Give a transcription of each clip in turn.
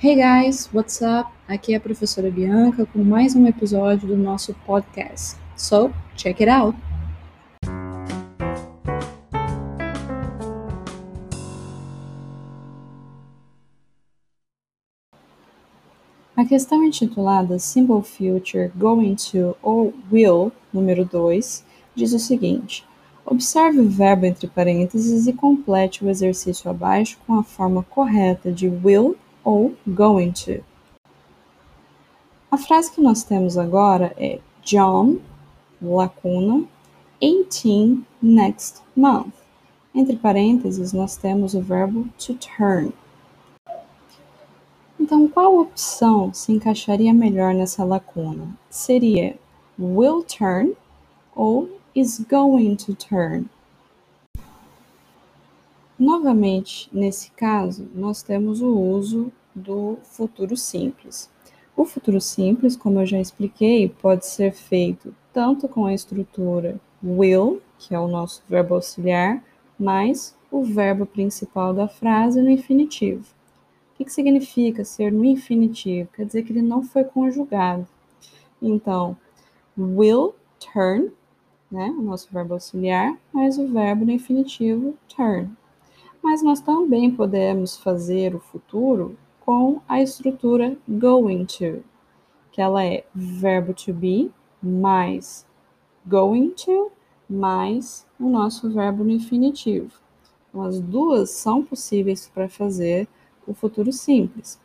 Hey guys, what's up? Aqui é a professora Bianca com mais um episódio do nosso podcast. So, check it out! A questão intitulada Simple Future Going to ou Will, número 2, diz o seguinte: Observe o verbo entre parênteses e complete o exercício abaixo com a forma correta de will ou going to. A frase que nós temos agora é John, lacuna, 18 next month. Entre parênteses, nós temos o verbo to turn. Então, qual opção se encaixaria melhor nessa lacuna? Seria will turn ou is going to turn? Novamente, nesse caso, nós temos o uso do futuro simples. O futuro simples, como eu já expliquei, pode ser feito tanto com a estrutura will, que é o nosso verbo auxiliar, mais o verbo principal da frase no infinitivo. O que, significa ser no infinitivo? Quer dizer que ele não foi conjugado. Então, will turn, né, o nosso verbo auxiliar, mais o verbo no infinitivo turn. Mas nós também podemos fazer o futuro com a estrutura going to, que ela é verbo to be mais going to mais o nosso verbo no infinitivo. Então, as duas são possíveis para fazer o futuro simples.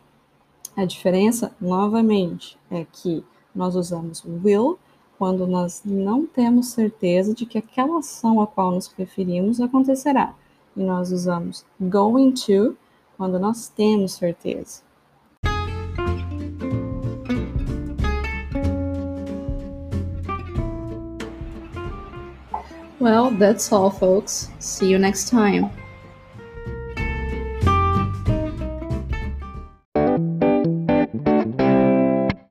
A diferença, novamente, é que nós usamos will quando nós não temos certeza de que aquela ação a qual nos referimos acontecerá. E nós usamos going to quando nós temos certeza. Well, that's all, folks. See you next time.